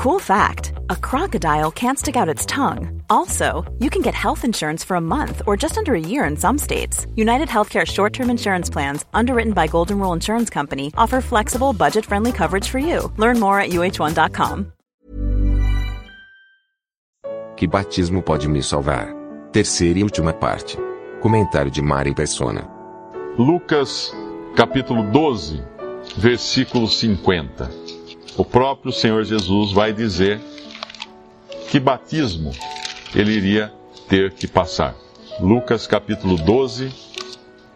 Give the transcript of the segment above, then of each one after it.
Cool fact a crocodile can't stick out its tongue. Also, you can get health insurance for a month or just under a year in some states. United Healthcare short term insurance plans, underwritten by Golden Rule Insurance Company, offer flexible, budget friendly coverage for you. Learn more at uh1.com. Que batismo pode me salvar? Terceira e última parte. Comentário de Mari Persona. Lucas, capítulo 12, versículo 50. O próprio Senhor Jesus vai dizer que batismo ele iria ter que passar. Lucas capítulo 12,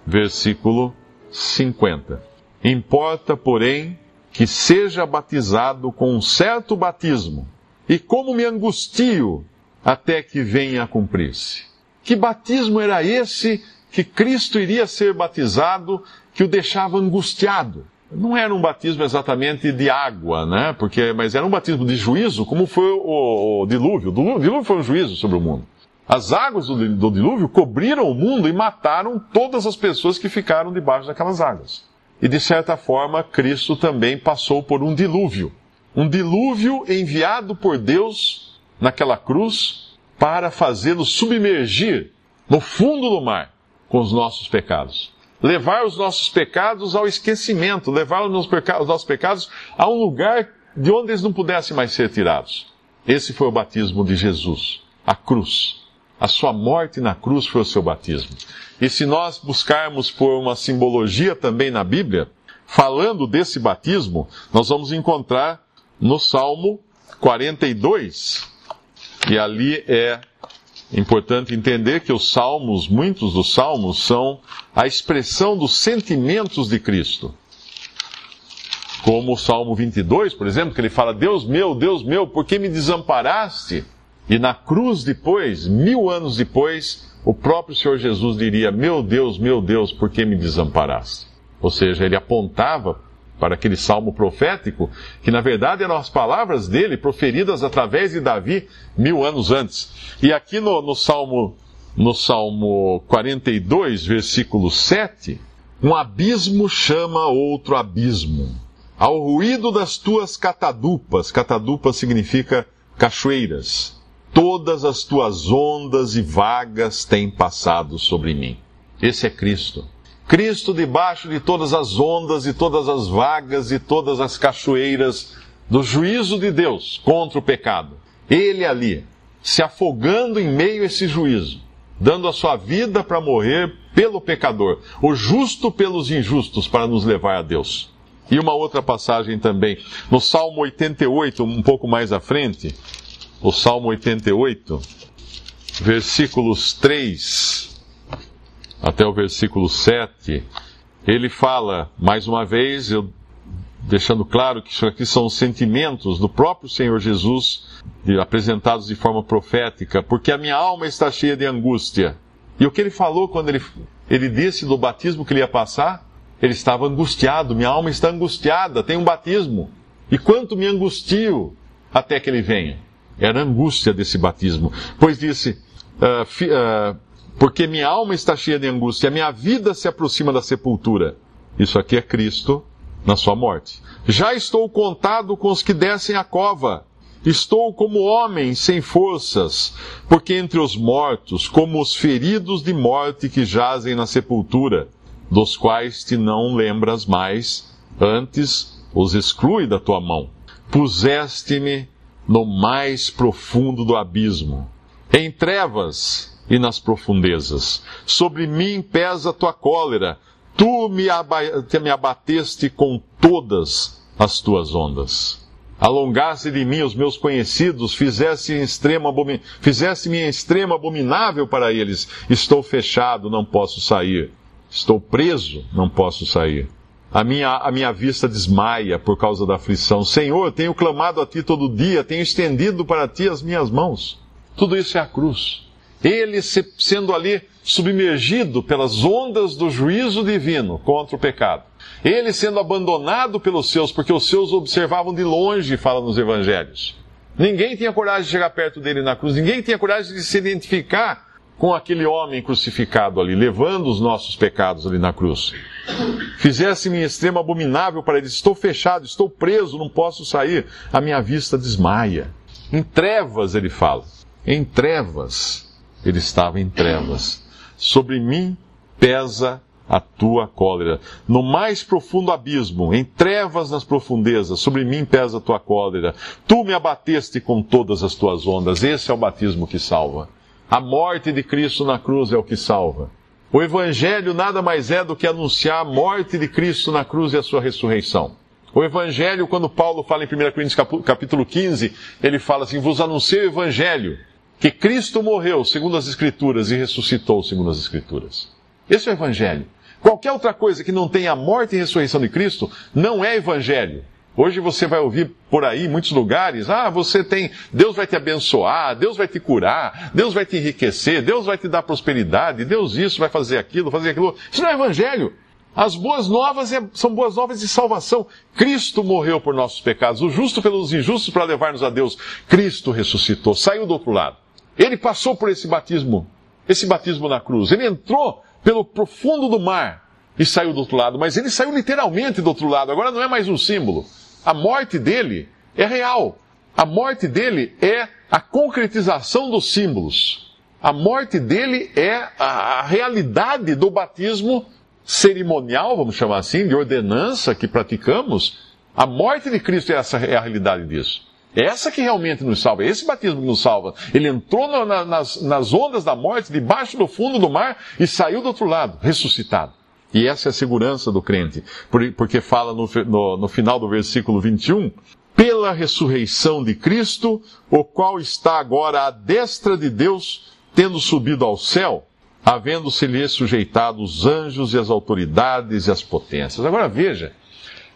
versículo 50. Importa, porém, que seja batizado com um certo batismo, e como me angustio até que venha a cumprir-se. Que batismo era esse que Cristo iria ser batizado que o deixava angustiado? Não era um batismo exatamente de água, né? Porque, mas era um batismo de juízo, como foi o, o dilúvio. O dilúvio foi um juízo sobre o mundo. As águas do, do dilúvio cobriram o mundo e mataram todas as pessoas que ficaram debaixo daquelas águas. E de certa forma, Cristo também passou por um dilúvio. Um dilúvio enviado por Deus naquela cruz para fazê-lo submergir no fundo do mar com os nossos pecados levar os nossos pecados ao esquecimento, levar os nossos pecados a um lugar de onde eles não pudessem mais ser tirados. Esse foi o batismo de Jesus, a cruz. A sua morte na cruz foi o seu batismo. E se nós buscarmos por uma simbologia também na Bíblia, falando desse batismo, nós vamos encontrar no Salmo 42, e ali é importante entender que os salmos, muitos dos salmos, são a expressão dos sentimentos de Cristo. Como o Salmo 22, por exemplo, que ele fala: Deus meu, Deus meu, por que me desamparaste? E na cruz depois, mil anos depois, o próprio Senhor Jesus diria: Meu Deus, meu Deus, por que me desamparaste? Ou seja, ele apontava para aquele salmo profético, que na verdade eram as palavras dele proferidas através de Davi mil anos antes. E aqui no, no Salmo, no Salmo 42, versículo 7, um abismo chama outro abismo. Ao ruído das tuas catadupas, catadupas significa cachoeiras, todas as tuas ondas e vagas têm passado sobre mim. Esse é Cristo. Cristo debaixo de todas as ondas e todas as vagas e todas as cachoeiras do juízo de Deus contra o pecado. Ele ali, se afogando em meio a esse juízo, dando a sua vida para morrer pelo pecador, o justo pelos injustos para nos levar a Deus. E uma outra passagem também, no Salmo 88, um pouco mais à frente, o Salmo 88, versículos 3 até o versículo 7, ele fala, mais uma vez, eu, deixando claro que isso aqui são os sentimentos do próprio Senhor Jesus, apresentados de forma profética, porque a minha alma está cheia de angústia. E o que ele falou quando ele, ele disse do batismo que ele ia passar? Ele estava angustiado, minha alma está angustiada, tem um batismo. E quanto me angustio até que ele venha? Era angústia desse batismo. Pois disse, uh, fi, uh, porque minha alma está cheia de angústia, minha vida se aproxima da sepultura. Isso aqui é Cristo na sua morte. Já estou contado com os que descem a cova. Estou como homem sem forças, porque entre os mortos, como os feridos de morte que jazem na sepultura, dos quais te não lembras mais, antes os exclui da tua mão. Puseste-me no mais profundo do abismo. Em trevas e nas profundezas. Sobre mim pesa a tua cólera, tu me, me abateste com todas as tuas ondas. Alongaste de mim os meus conhecidos, fizeste-me extremo, abomin... extremo abominável para eles. Estou fechado, não posso sair. Estou preso, não posso sair. A minha, a minha vista desmaia por causa da aflição. Senhor, tenho clamado a ti todo dia, tenho estendido para ti as minhas mãos. Tudo isso é a cruz ele sendo ali submergido pelas ondas do juízo divino contra o pecado. Ele sendo abandonado pelos seus, porque os seus observavam de longe, fala nos evangelhos. Ninguém tinha coragem de chegar perto dele na cruz, ninguém tinha coragem de se identificar com aquele homem crucificado ali, levando os nossos pecados ali na cruz. Fizesse-me extremo abominável para ele. Estou fechado, estou preso, não posso sair. A minha vista desmaia. Em trevas, ele fala. Em trevas. Ele estava em trevas. Sobre mim pesa a tua cólera. No mais profundo abismo, em trevas nas profundezas, sobre mim pesa a tua cólera. Tu me abateste com todas as tuas ondas. Esse é o batismo que salva. A morte de Cristo na cruz é o que salva. O Evangelho nada mais é do que anunciar a morte de Cristo na cruz e a sua ressurreição. O Evangelho, quando Paulo fala em 1 Coríntios capítulo 15, ele fala assim: Vos anunciei o Evangelho, que Cristo morreu segundo as Escrituras e ressuscitou segundo as Escrituras. Esse é o Evangelho. Qualquer outra coisa que não tenha a morte e ressurreição de Cristo não é Evangelho. Hoje você vai ouvir por aí, muitos lugares, ah, você tem, Deus vai te abençoar, Deus vai te curar, Deus vai te enriquecer, Deus vai te dar prosperidade, Deus isso vai fazer aquilo, fazer aquilo. Isso não é evangelho. As boas novas é, são boas novas de salvação. Cristo morreu por nossos pecados, o justo pelos injustos para levar-nos a Deus. Cristo ressuscitou, saiu do outro lado. Ele passou por esse batismo, esse batismo na cruz. Ele entrou pelo profundo do mar e saiu do outro lado, mas ele saiu literalmente do outro lado. Agora não é mais um símbolo. A morte dele é real. A morte dele é a concretização dos símbolos. A morte dele é a, realidade do batismo cerimonial, vamos chamar assim, de ordenança que praticamos. A morte de Cristo é, essa, é a realidade disso. Essa que realmente nos salva, esse batismo que nos salva. Ele entrou na, nas, nas ondas da morte, debaixo do fundo do mar, e saiu do outro lado, ressuscitado. E essa é a segurança do crente, porque fala no, no, no final do versículo 21, pela ressurreição de Cristo, o qual está agora à destra de Deus, tendo subido ao céu, havendo-se-lhe sujeitado os anjos e as autoridades e as potências. Agora veja,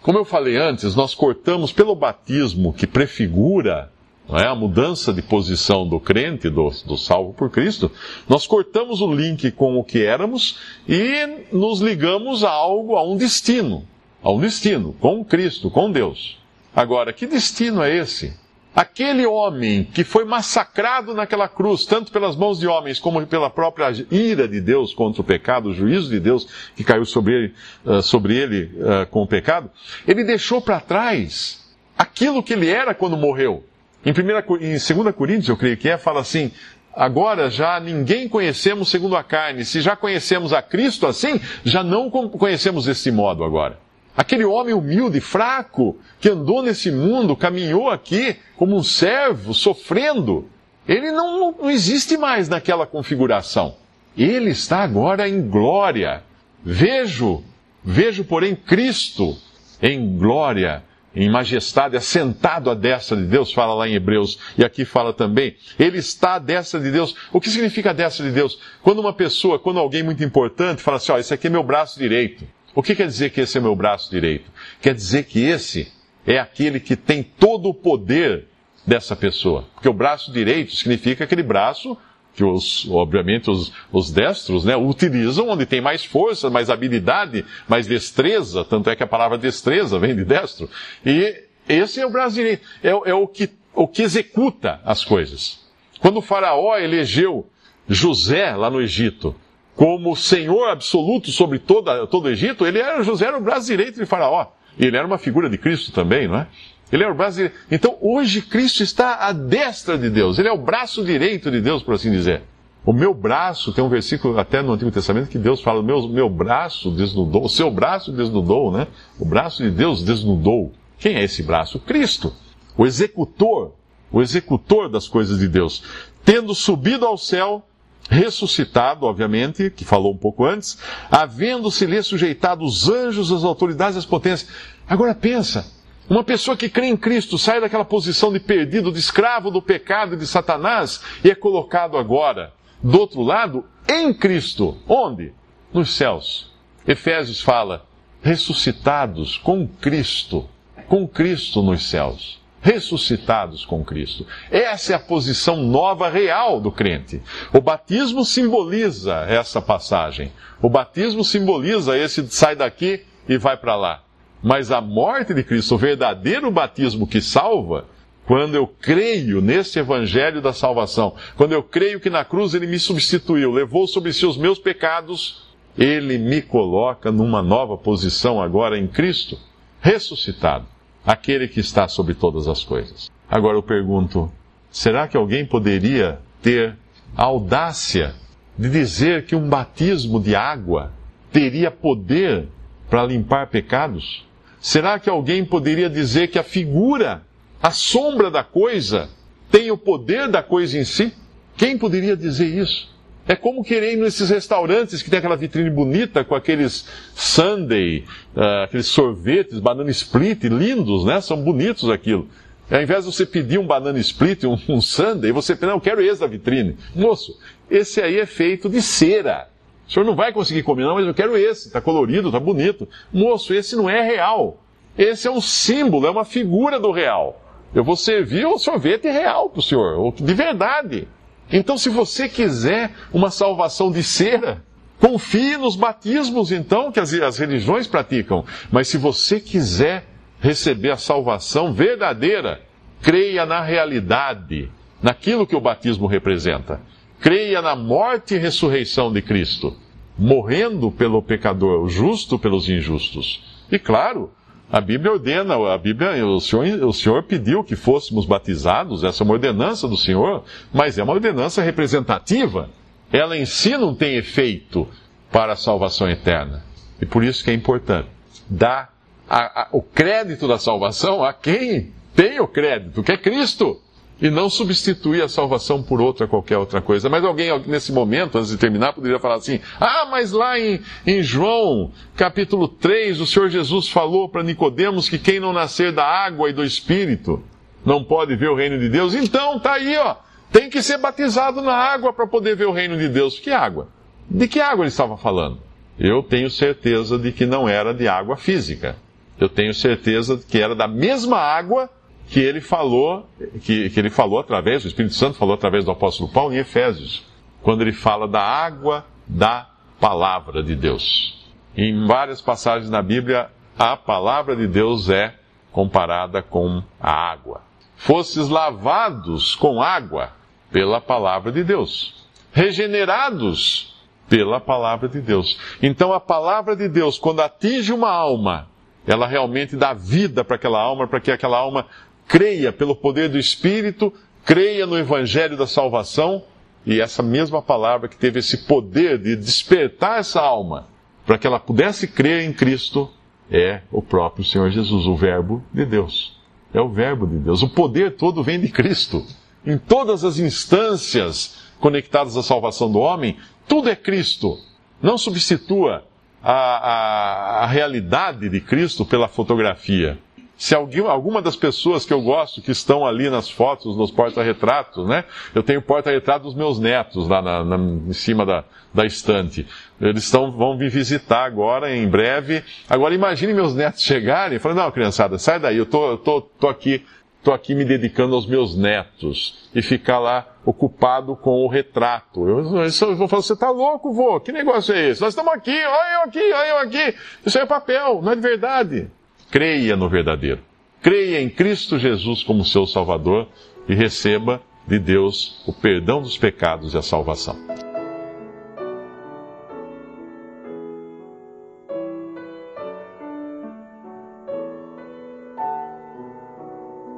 como eu falei antes, nós cortamos pelo batismo que prefigura é? a mudança de posição do crente, do, do salvo por Cristo, nós cortamos o link com o que éramos e nos ligamos a algo, a um destino, a um destino, com Cristo, com Deus. Agora, que destino é esse? Aquele homem que foi massacrado naquela cruz, tanto pelas mãos de homens como pela própria ira de Deus contra o pecado, o juízo de Deus que caiu sobre ele, uh, sobre ele uh, com o pecado, ele deixou para trás aquilo que ele era quando morreu. Em, primeira, em 2 Coríntios, eu creio que é, fala assim: agora já ninguém conhecemos segundo a carne. Se já conhecemos a Cristo assim, já não conhecemos desse modo agora. Aquele homem humilde, fraco, que andou nesse mundo, caminhou aqui como um servo, sofrendo, ele não, não existe mais naquela configuração. Ele está agora em glória. Vejo, vejo, porém, Cristo em glória em majestade, assentado à destra de Deus, fala lá em Hebreus, e aqui fala também, ele está à destra de Deus. O que significa a destra de Deus? Quando uma pessoa, quando alguém muito importante fala assim, ó, esse aqui é meu braço direito. O que quer dizer que esse é meu braço direito? Quer dizer que esse é aquele que tem todo o poder dessa pessoa. Porque o braço direito significa aquele braço que os, obviamente os, os destros né, utilizam onde tem mais força, mais habilidade, mais destreza, tanto é que a palavra destreza vem de destro. E esse é o braço direito, é, é o, que, o que executa as coisas. Quando o faraó elegeu José lá no Egito como senhor absoluto sobre toda, todo o Egito, ele era, José era o braço direito de faraó. Ele era uma figura de Cristo também, não é? Ele é o braço direito. Então, hoje, Cristo está à destra de Deus. Ele é o braço direito de Deus, por assim dizer. O meu braço, tem um versículo até no Antigo Testamento que Deus fala: meu, meu braço desnudou, o seu braço desnudou, né? O braço de Deus desnudou. Quem é esse braço? Cristo, o executor, o executor das coisas de Deus. Tendo subido ao céu, ressuscitado, obviamente, que falou um pouco antes, havendo-se-lhe sujeitado os anjos, as autoridades e as potências. Agora pensa, uma pessoa que crê em Cristo sai daquela posição de perdido, de escravo do pecado e de Satanás e é colocado agora, do outro lado, em Cristo. Onde? Nos céus. Efésios fala, ressuscitados com Cristo, com Cristo nos céus. Ressuscitados com Cristo. Essa é a posição nova, real do crente. O batismo simboliza essa passagem. O batismo simboliza esse sai daqui e vai para lá. Mas a morte de Cristo, o verdadeiro batismo que salva, quando eu creio nesse evangelho da salvação, quando eu creio que na cruz ele me substituiu, levou sobre si os meus pecados, ele me coloca numa nova posição agora em Cristo, ressuscitado, aquele que está sobre todas as coisas. Agora eu pergunto: será que alguém poderia ter a audácia de dizer que um batismo de água teria poder para limpar pecados? Será que alguém poderia dizer que a figura a sombra da coisa tem o poder da coisa em si? Quem poderia dizer isso? É como querer ir nesses restaurantes que tem aquela vitrine bonita com aqueles sundae, uh, aqueles sorvetes, banana split, lindos, né? São bonitos aquilo. Ao invés de você pedir um banana split, um, um sundae, você pensa, não, eu quero esse da vitrine. Moço, esse aí é feito de cera. O senhor não vai conseguir comer, não, mas eu quero esse. Está colorido, está bonito. Moço, esse não é real. Esse é um símbolo, é uma figura do real. Eu vou servir o sorvete real para o senhor, de verdade. Então, se você quiser uma salvação de cera, confie nos batismos, então, que as, as religiões praticam. Mas se você quiser receber a salvação verdadeira, creia na realidade, naquilo que o batismo representa. Creia na morte e ressurreição de Cristo, morrendo pelo pecador, o justo pelos injustos. E claro, a Bíblia ordena, a Bíblia, o Senhor, o Senhor pediu que fôssemos batizados, essa é uma ordenança do Senhor, mas é uma ordenança representativa. Ela em si não tem efeito para a salvação eterna. E por isso que é importante dar a, a, o crédito da salvação a quem tem o crédito, que é Cristo e não substituir a salvação por outra qualquer outra coisa. Mas alguém nesse momento, antes de terminar, poderia falar assim: ah, mas lá em, em João, capítulo 3, o Senhor Jesus falou para Nicodemos que quem não nascer da água e do Espírito não pode ver o reino de Deus. Então, tá aí, ó. Tem que ser batizado na água para poder ver o reino de Deus. Que água? De que água ele estava falando? Eu tenho certeza de que não era de água física. Eu tenho certeza de que era da mesma água que ele falou, que, que ele falou através, o Espírito Santo falou através do apóstolo Paulo em Efésios, quando ele fala da água da palavra de Deus. Em várias passagens na Bíblia, a palavra de Deus é comparada com a água. Fosses lavados com água pela palavra de Deus, regenerados pela palavra de Deus. Então a palavra de Deus, quando atinge uma alma, ela realmente dá vida para aquela alma, para que aquela alma creia pelo poder do Espírito, creia no Evangelho da salvação, e essa mesma palavra que teve esse poder de despertar essa alma para que ela pudesse crer em Cristo é o próprio Senhor Jesus, o Verbo de Deus. É o Verbo de Deus. O poder todo vem de Cristo. Em todas as instâncias conectadas à salvação do homem, tudo é Cristo. Não substitua a, a, a realidade de Cristo pela fotografia se alguém, alguma das pessoas que eu gosto, que estão ali nas fotos, nos porta-retratos, né? Eu tenho porta-retrato dos meus netos lá na, na, em cima da, da estante. Eles estão, vão me visitar agora, em breve. Agora imagine meus netos chegarem e falarem, não, criançada, sai daí, eu tô, tô, tô aqui, tô aqui me dedicando aos meus netos. E ficar lá ocupado com o retrato. Eu, eu vou falar, você tá louco, vô? Que negócio é esse? Nós estamos aqui, olha eu aqui, olha eu aqui. Isso é papel, não é de verdade. Creia no verdadeiro. Creia em Cristo Jesus como seu Salvador e receba de Deus o perdão dos pecados e a salvação.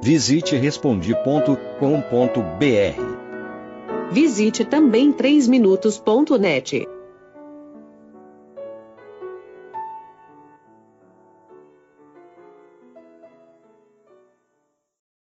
Visite respondi.com.br. Visite também 3minutos.net.